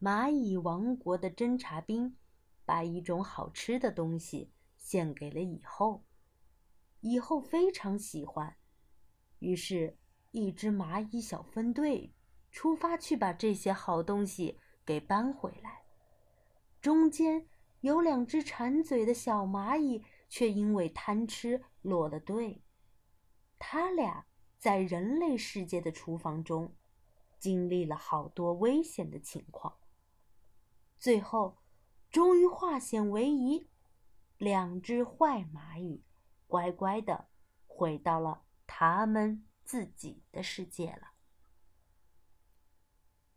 蚂蚁王国的侦察兵把一种好吃的东西献给了蚁后，蚁后非常喜欢，于是，一支蚂蚁小分队出发去把这些好东西给搬回来。中间有两只馋嘴的小蚂蚁，却因为贪吃落了队。他俩在人类世界的厨房中。经历了好多危险的情况，最后终于化险为夷，两只坏蚂蚁乖乖的回到了他们自己的世界了。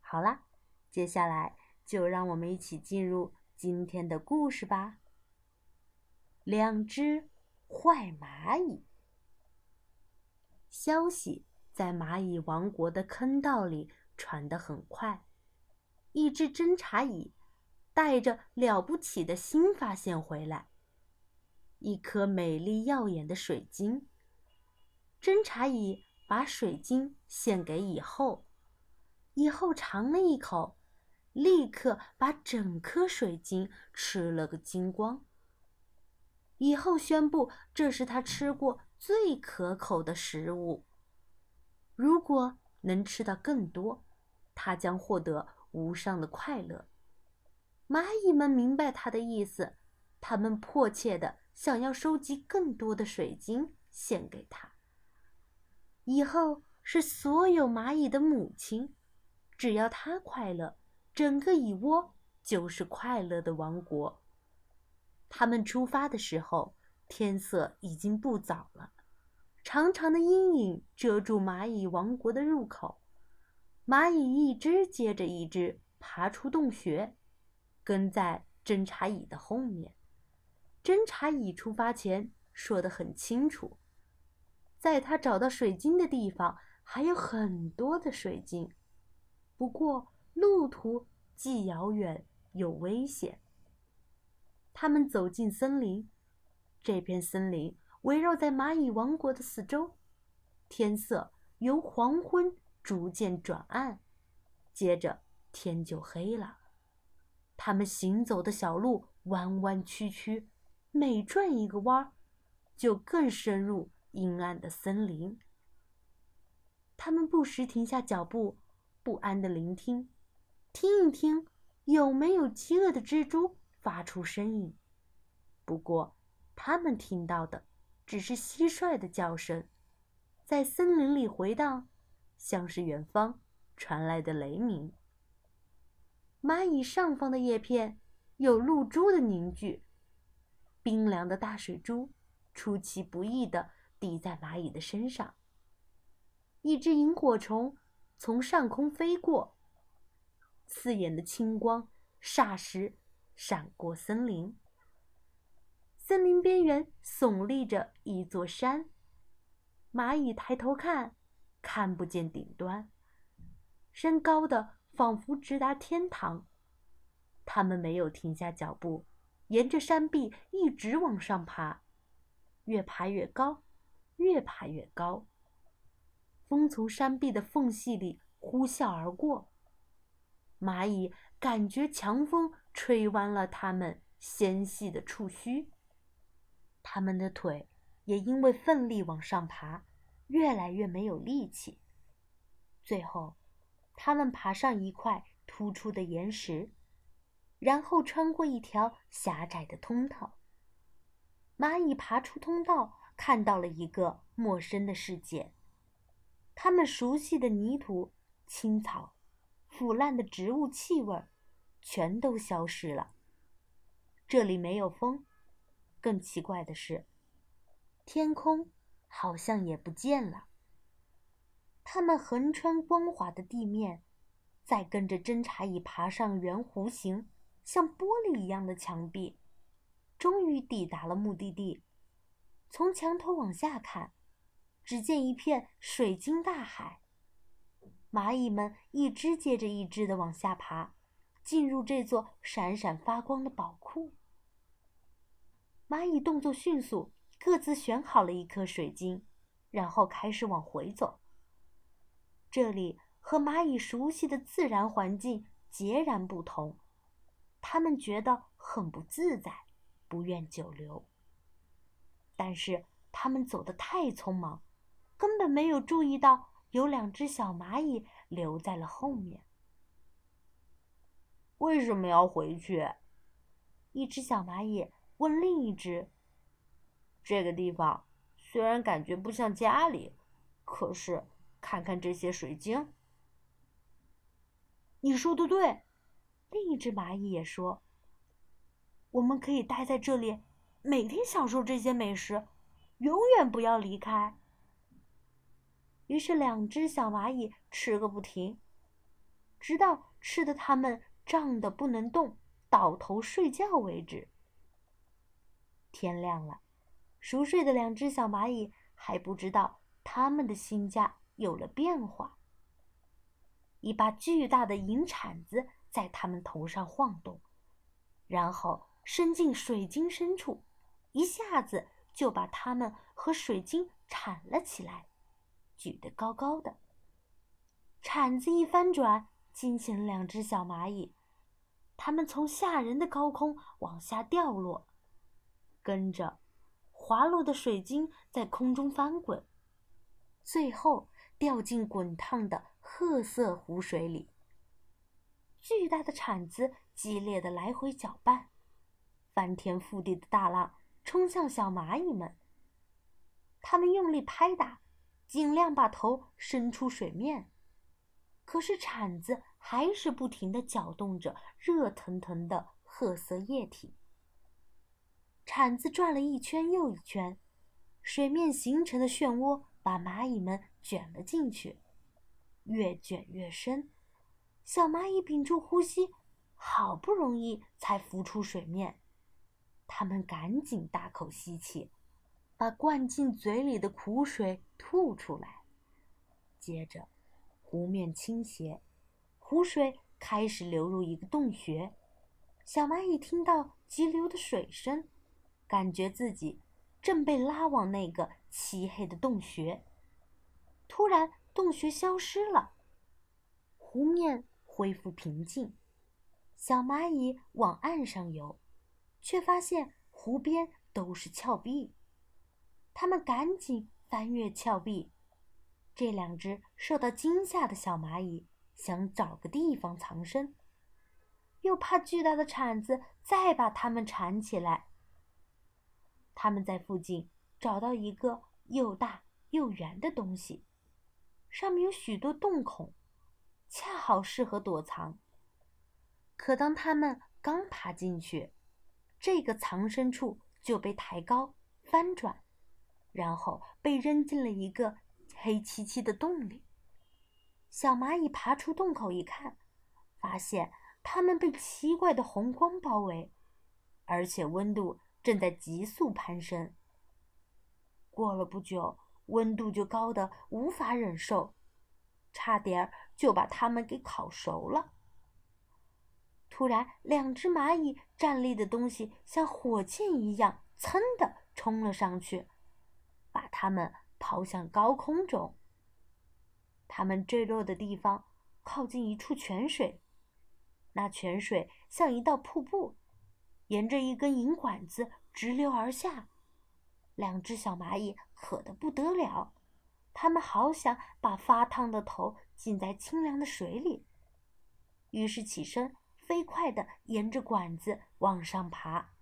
好啦，接下来就让我们一起进入今天的故事吧。两只坏蚂蚁，消息。在蚂蚁王国的坑道里传得很快，一只侦察蚁带着了不起的新发现回来——一颗美丽耀眼的水晶。侦察蚁把水晶献给蚁后，蚁后尝了一口，立刻把整颗水晶吃了个精光。蚁后宣布，这是他吃过最可口的食物。如果能吃到更多，他将获得无上的快乐。蚂蚁们明白他的意思，他们迫切的想要收集更多的水晶献给他。以后是所有蚂蚁的母亲，只要它快乐，整个蚁窝就是快乐的王国。他们出发的时候，天色已经不早了。长长的阴影遮住蚂蚁王国的入口，蚂蚁一只接着一只爬出洞穴，跟在侦察蚁的后面。侦察蚁出发前说得很清楚，在他找到水晶的地方还有很多的水晶，不过路途既遥远又危险。他们走进森林，这片森林。围绕在蚂蚁王国的四周，天色由黄昏逐渐转暗，接着天就黑了。他们行走的小路弯弯曲曲，每转一个弯儿，就更深入阴暗的森林。他们不时停下脚步，不安地聆听，听一听有没有饥饿的蜘蛛发出声音。不过，他们听到的。只是蟋蟀的叫声，在森林里回荡，像是远方传来的雷鸣。蚂蚁上方的叶片有露珠的凝聚，冰凉的大水珠出其不意地滴在蚂蚁的身上。一只萤火虫从上空飞过，刺眼的青光霎时闪过森林。森林边缘耸立着一座山，蚂蚁抬头看，看不见顶端。山高的仿佛直达天堂。它们没有停下脚步，沿着山壁一直往上爬，越爬越高，越爬越高。风从山壁的缝隙里呼啸而过，蚂蚁感觉强风吹弯了它们纤细的触须。他们的腿也因为奋力往上爬，越来越没有力气。最后，他们爬上一块突出的岩石，然后穿过一条狭窄的通道。蚂蚁爬出通道，看到了一个陌生的世界。他们熟悉的泥土、青草、腐烂的植物气味，全都消失了。这里没有风。更奇怪的是，天空好像也不见了。他们横穿光滑的地面，再跟着侦察蚁爬上圆弧形、像玻璃一样的墙壁，终于抵达了目的地。从墙头往下看，只见一片水晶大海。蚂蚁们一只接着一只的往下爬，进入这座闪闪发光的宝库。蚂蚁动作迅速，各自选好了一颗水晶，然后开始往回走。这里和蚂蚁熟悉的自然环境截然不同，他们觉得很不自在，不愿久留。但是他们走得太匆忙，根本没有注意到有两只小蚂蚁留在了后面。为什么要回去？一只小蚂蚁问另一只。这个地方虽然感觉不像家里，可是看看这些水晶。你说的对，另一只蚂蚁也说：“我们可以待在这里，每天享受这些美食，永远不要离开。”于是，两只小蚂蚁吃个不停，直到吃的它们。胀得不能动，倒头睡觉为止。天亮了，熟睡的两只小蚂蚁还不知道他们的新家有了变化。一把巨大的银铲子在他们头上晃动，然后伸进水晶深处，一下子就把它们和水晶铲了起来，举得高高的。铲子一翻转。惊醒了两只小蚂蚁，它们从吓人的高空往下掉落，跟着滑落的水晶在空中翻滚，最后掉进滚烫的褐色湖水里。巨大的铲子激烈的来回搅拌，翻天覆地的大浪冲向小蚂蚁们，它们用力拍打，尽量把头伸出水面。可是铲子还是不停地搅动着热腾腾的褐色液体。铲子转了一圈又一圈，水面形成的漩涡把蚂蚁们卷了进去，越卷越深。小蚂蚁屏住呼吸，好不容易才浮出水面。它们赶紧大口吸气，把灌进嘴里的苦水吐出来，接着。湖面倾斜，湖水开始流入一个洞穴。小蚂蚁听到急流的水声，感觉自己正被拉往那个漆黑的洞穴。突然，洞穴消失了，湖面恢复平静。小蚂蚁往岸上游，却发现湖边都是峭壁。它们赶紧翻越峭壁。这两只受到惊吓的小蚂蚁想找个地方藏身，又怕巨大的铲子再把它们铲起来。他们在附近找到一个又大又圆的东西，上面有许多洞孔，恰好适合躲藏。可当他们刚爬进去，这个藏身处就被抬高、翻转，然后被扔进了一个。黑漆漆的洞里，小蚂蚁爬出洞口一看，发现它们被奇怪的红光包围，而且温度正在急速攀升。过了不久，温度就高得无法忍受，差点就把它们给烤熟了。突然，两只蚂蚁站立的东西像火箭一样，噌的冲了上去，把它们。抛向高空中。它们坠落的地方靠近一处泉水，那泉水像一道瀑布，沿着一根银管子直流而下。两只小蚂蚁渴得不得了，它们好想把发烫的头浸在清凉的水里，于是起身，飞快地沿着管子往上爬。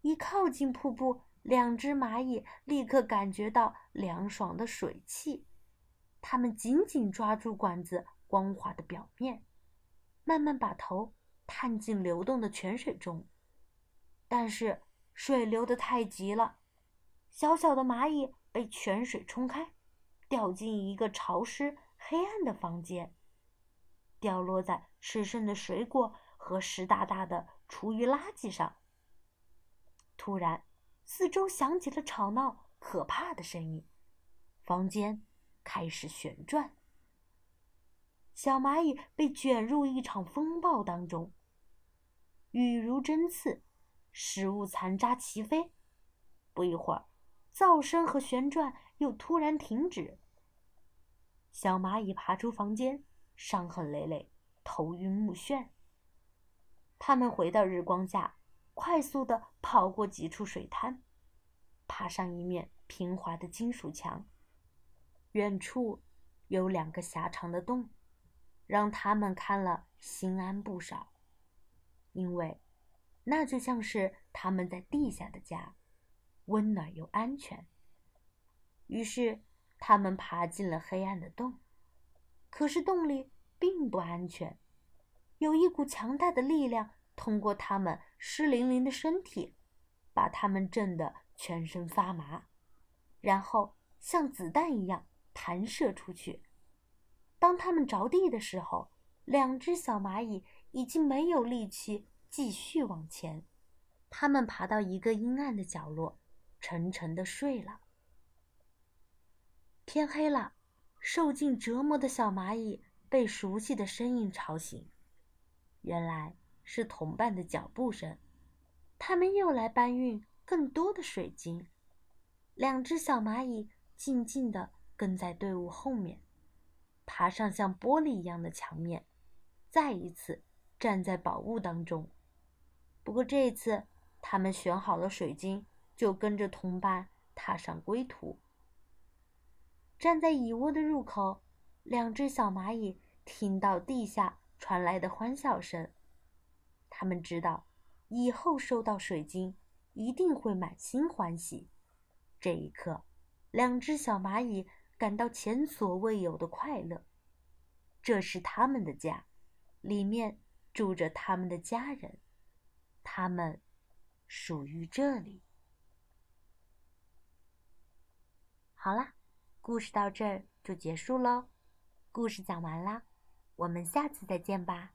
一靠近瀑布。两只蚂蚁立刻感觉到凉爽的水汽，它们紧紧抓住管子光滑的表面，慢慢把头探进流动的泉水中。但是水流得太急了，小小的蚂蚁被泉水冲开，掉进一个潮湿黑暗的房间，掉落在吃剩的水果和湿哒哒的厨余垃圾上。突然。四周响起了吵闹、可怕的声音，房间开始旋转。小蚂蚁被卷入一场风暴当中，雨如针刺，食物残渣齐飞。不一会儿，噪声和旋转又突然停止。小蚂蚁爬出房间，伤痕累累，头晕目眩。他们回到日光下，快速地跑过几处水滩，爬上一面平滑的金属墙。远处有两个狭长的洞，让他们看了心安不少，因为那就像是他们在地下的家，温暖又安全。于是，他们爬进了黑暗的洞，可是洞里并不安全。有一股强大的力量通过他们湿淋淋的身体，把他们震得全身发麻，然后像子弹一样弹射出去。当他们着地的时候，两只小蚂蚁已经没有力气继续往前。他们爬到一个阴暗的角落，沉沉的睡了。天黑了，受尽折磨的小蚂蚁被熟悉的声音吵醒。原来是同伴的脚步声，他们又来搬运更多的水晶。两只小蚂蚁静静地跟在队伍后面，爬上像玻璃一样的墙面，再一次站在宝物当中。不过这一次，他们选好了水晶，就跟着同伴踏上归途。站在蚁窝的入口，两只小蚂蚁听到地下。传来的欢笑声，他们知道，以后收到水晶一定会满心欢喜。这一刻，两只小蚂蚁感到前所未有的快乐。这是他们的家，里面住着他们的家人，他们属于这里。好啦，故事到这儿就结束喽。故事讲完啦。我们下次再见吧。